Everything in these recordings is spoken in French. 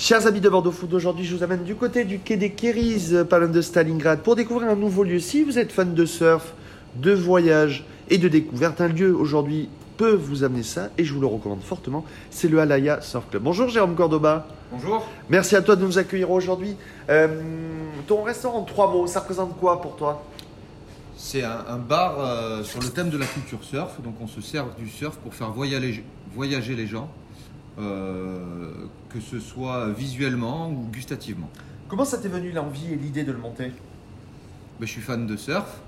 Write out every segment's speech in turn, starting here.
Chers amis de Bordeaux Food, aujourd'hui je vous amène du côté du quai des Kéris, pas loin de Stalingrad, pour découvrir un nouveau lieu. Si vous êtes fan de surf, de voyage et de découverte, un lieu aujourd'hui peut vous amener ça et je vous le recommande fortement. C'est le Alaya Surf Club. Bonjour Jérôme Cordoba. Bonjour. Merci à toi de nous accueillir aujourd'hui. Euh, ton restaurant en trois mots, ça représente quoi pour toi? C'est un, un bar euh, sur le thème de la culture surf. Donc on se sert du surf pour faire voyager, voyager les gens, euh, que ce soit visuellement ou gustativement. Comment ça t'est venu l'envie et l'idée de le monter? Ben, je suis fan de surf.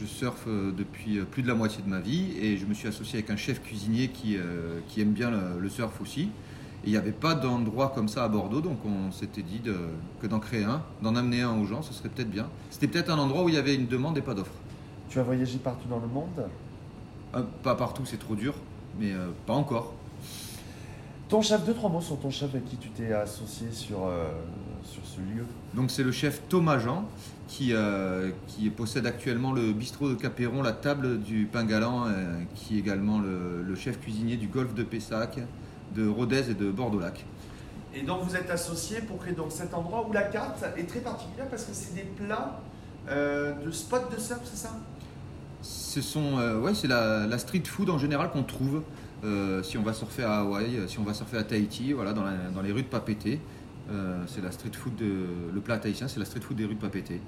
Je surfe euh, depuis euh, plus de la moitié de ma vie et je me suis associé avec un chef cuisinier qui, euh, qui aime bien le, le surf aussi. Et il n'y avait pas d'endroit comme ça à Bordeaux, donc on s'était dit de- que d'en créer un, d'en amener un aux gens, ce serait peut-être bien. C'était peut-être un endroit où il y avait une demande et pas d'offre. Tu as voyagé partout dans le monde? Euh, Pas partout, c'est trop dur, mais euh, pas encore. Ton chef, deux, trois mots sur ton chef avec qui tu t'es associé sur, euh, sur ce lieu. Donc c'est le chef Thomas Jean qui, euh, qui possède actuellement le bistrot de Capéron, la table du pain galant, euh, qui est également le, le chef cuisinier du golfe de Pessac, de Rodez et de Bordeaux-Lac. Et donc vous êtes associé pour créer donc cet endroit où la carte est très particulière parce que c'est des plats euh, de spots de surf, c'est ça? Ce sont, euh, ouais, c'est la, la street food en général qu'on trouve euh, si on va surfer à Hawaï, si on va surfer à Tahiti, voilà, dans, la- dans les rues de Papeete. Euh, c'est la street food, de, le plat tahitien, c'est la street food des rues de Papeete.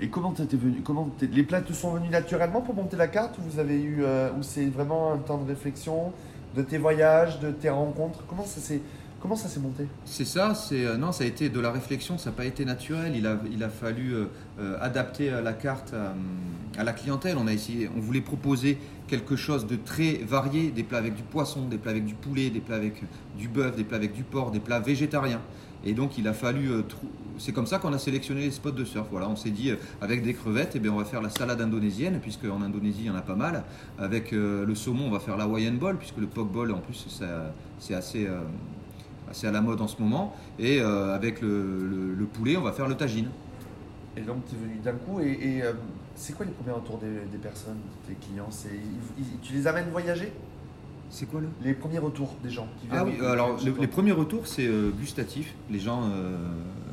Et comment t'étais venu comment t'es- Les plats te sont venus naturellement pour monter la carte ou vous avez eu euh, ou c'est vraiment un temps de réflexion de tes voyages, de tes rencontres Comment ça s'est comment ça s'est monté? C'est ça, c'est euh, non, ça a été de la réflexion, ça n'a pas été naturel. Il a, il a fallu euh, euh, adapter euh, la carte à, à la clientèle. On a essayé, on voulait proposer quelque chose de très varié, des plats avec du poisson, des plats avec du poulet, des plats avec du bœuf, des plats avec du porc, des plats végétariens. Et donc il a fallu, euh, c'est comme ça qu'on a sélectionné les spots de surf. Voilà, on s'est dit euh, avec des crevettes, eh bien on va faire la salade indonésienne, puisque en Indonésie il y en a pas mal. Avec euh, le saumon, on va faire la Hawaiian bowl, puisque le poke bowl en plus c'est assez euh, c'est à la mode en ce moment. Et euh, avec le- le poulet, on va faire le tagine. Et donc tu es venu d'un coup et, et, euh, c'est quoi les premiers retours des, des personnes, tes clients? C'est ils- ils- tu les amènes voyager? C'est quoi le Les premiers retours des gens qui viennent Ah oui, euh, alors le- les premiers retours, c'est euh, gustatif. Les gens euh,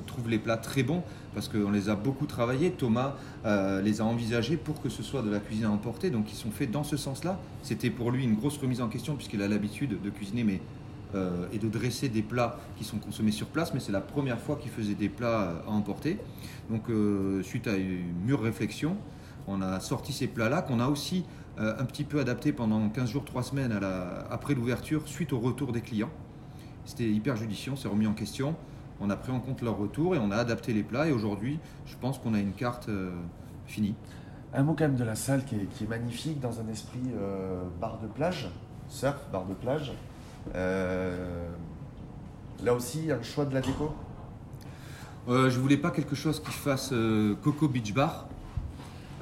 trouvent les plats très bons parce qu'on les a beaucoup travaillés. Thomas euh, les a envisagés pour que ce soit de la cuisine à emporter, donc ils sont faits dans ce sens-là. C'était pour lui une grosse remise en question puisqu'il a l'habitude de cuisiner mais, et de dresser des plats qui sont consommés sur place, mais c'est la première fois qu'il faisait des plats euh, à emporter. Donc euh, suite à une mûre réflexion, on a sorti ces plats-là qu'on a aussi euh, un petit peu adapté pendant 15 jours, 3 semaines après l'ouverture, suite au retour des clients. C'était hyper judicieux, on s'est remis en question, on a pris en compte leur retour et on a adapté les plats. Et aujourd'hui, je pense qu'on a une carte euh, finie. Un mot quand même de la salle qui est, qui est magnifique dans un esprit euh, bar de plage, surf, bar de plage. Euh, là aussi, un choix de la déco? Euh, je voulais pas quelque chose qui fasse euh, Coco Beach Bar.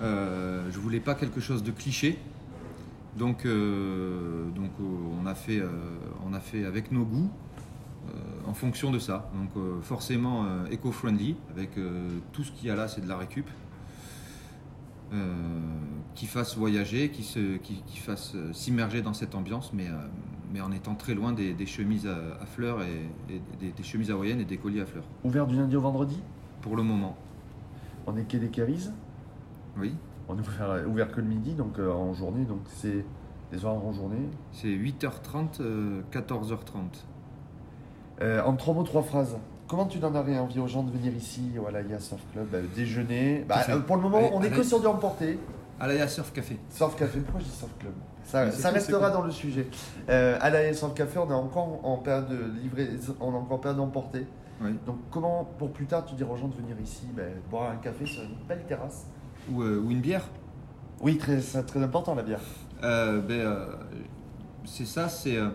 Je voulais pas quelque chose de cliché. Donc, on, a fait, avec nos goûts en fonction de ça. Donc forcément éco-friendly, avec tout ce qu'il y a là, c'est de la récup. Qui fasse voyager, qui, qui, fasse s'immerger dans cette ambiance, mais, mais en étant très loin des, des chemises à, à fleurs et, et des, des chemises hawaïennes et des colliers à fleurs. Ouvert du lundi au vendredi? Pour le moment, On est quai des Kéris. oui. On est ouvert, ouvert que le midi, donc euh, en journée. Donc c'est des horaires en journée. C'est 8h30, euh, 14h30. Euh, en trois mots, trois phrases. Comment tu donnerais envie aux gens de venir ici au Alaya Surf Club Déjeuner? Bah, euh, pour le moment, on est que sur du emporté. Alaya Surf Café. Surf Café, pourquoi je dis Surf Club? Ça, cool, restera cool. dans le sujet. Euh, la Surf Café, on est encore en période de livraison, on est encore en période d'emporter. Oui. Donc comment, pour plus tard, tu dirais aux gens de venir ici, ben, boire un café sur une belle terrasse? Ou, euh, ou une bière? Oui, très, c'est très important la bière. Euh, ben, euh, c'est ça, c'est euh,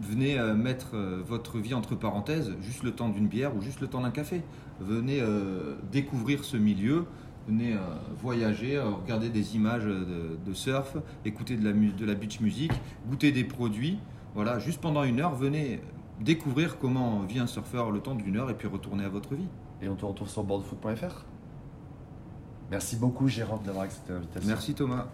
venez euh, mettre euh, votre vie entre parenthèses, juste le temps d'une bière ou juste le temps d'un café. Venez euh, découvrir ce milieu, venez euh, voyager, euh, regarder des images de, de surf, écouter de la, mu- de la beach music, goûter des produits. Voilà, juste pendant une heure, venez découvrir comment vit un surfeur le temps d'une heure et puis retourner à votre vie. Et on te retrouve sur boardfoot.fr. Merci beaucoup Jérôme d'avoir accepté l'invitation. Merci Thomas.